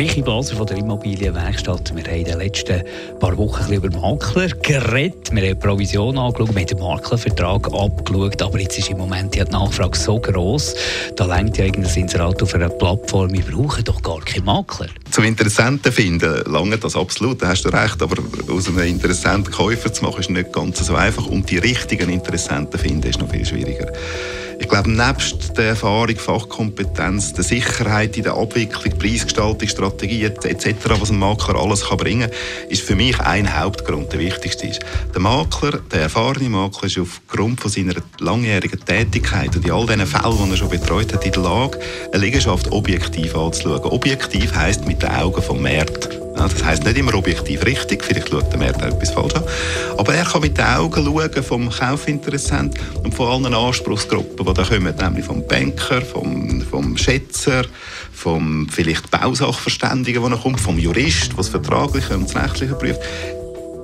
Michi Blaser von der Immobilienwerkstatt. Wir haben in den letzten paar Wochen ein über Makler geredet. Wir haben die Provision angeschaut, wir haben den Maklervertrag abgeschaut. Aber jetzt ist im Moment die Nachfrage so gross, da längt ja irgendein Inserat auf einer Plattform. Wir brauchen doch gar keinen Makler. Zum Interessenten finden, lange das absolut, da hast du recht. Aber aus einem interessanten Käufer zu machen, ist nicht ganz so einfach. Und die richtigen Interessenten finden, ist noch viel schwieriger. Ich glaube, nebst der Erfahrung, Fachkompetenz, der Sicherheit in der Abwicklung, Preisgestaltung, Strategie etc., was ein Makler alles kann bringen kann, ist für mich ein Hauptgrund, der wichtigste ist. Der Makler, der erfahrene Makler, ist aufgrund von seiner langjährigen Tätigkeit und in all diesen Fällen, die er schon betreut hat, in der Lage, eine Liegenschaft objektiv anzuschauen. Objektiv heisst mit den Augen vom Markt. Das heisst nicht immer objektiv richtig, vielleicht schaut der Markt auch etwas falsch an. Aber er kann mit den Augen schauen vom Kaufinteressent und von allen Anspruchsgruppen, die da kommen, nämlich vom Banker, vom, vom Schätzer, vom vielleicht Bausachverständigen, der noch kommt, vom Jurist, der das Vertragliche und das Rechtliche prüft.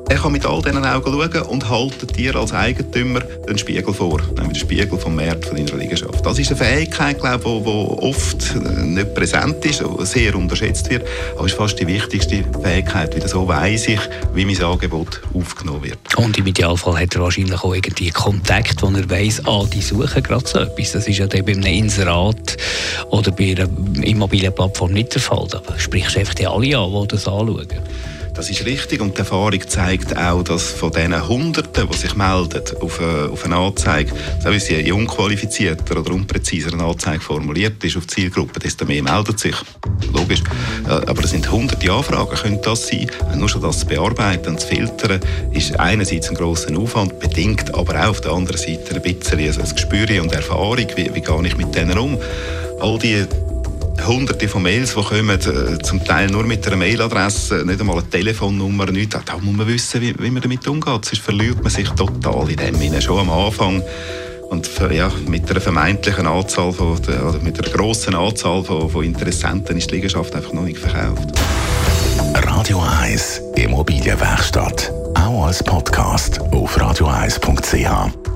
Er kann mit all diesen Augen schauen und haltet dir als Eigentümer den Spiegel vor, nämlich den Spiegel vom von deiner Liegenschaft. Das ist eine Fähigkeit, glaube ich, die oft nicht präsent ist, sehr unterschätzt wird, aber ist fast die wichtigste Fähigkeit, wieder so weiss ich, wie mein Angebot aufgenommen wird. Und im Idealfall hat er wahrscheinlich auch irgendwie Kontakt, wo er weiss, ah, die suchen gerade so etwas. Das ist ja dann bei einem Inserat oder bei einer Immobilienplattform nicht der Fall. Da sprichst du einfach die alle an, die das anschauen. Das ist richtig und die Erfahrung zeigt auch, dass von diesen Hunderten, die sich melden auf eine, auf eine Anzeige, selbst je unqualifizierter oder unpräziser eine Anzeige formuliert ist auf die Zielgruppe, desto mehr meldet sich. Logisch. Aber es sind hunderte Anfragen, könnte das sein. Nur schon das zu bearbeiten und zu filtern, ist einerseits ein grosser Aufwand, bedingt aber auch auf der anderen Seite ein bisschen ein Gespür und Erfahrung, wie, wie gehe ich mit denen um. All die hunderte von Mails, die kommen, äh, zum Teil nur mit einer Mailadresse, nicht einmal eine Telefonnummer, nichts. Da muss man wissen, wie, wie man damit umgeht. Sonst verliert man sich total in dem Sinne. Schon am Anfang. Und für, ja, mit einer vermeintlichen Anzahl, von, oder mit einer grossen Anzahl von, von Interessenten ist die Liegenschaft einfach noch nicht verkauft. Radio 1 Immobilienwerkstatt. Auch als Podcast auf radio1.ch.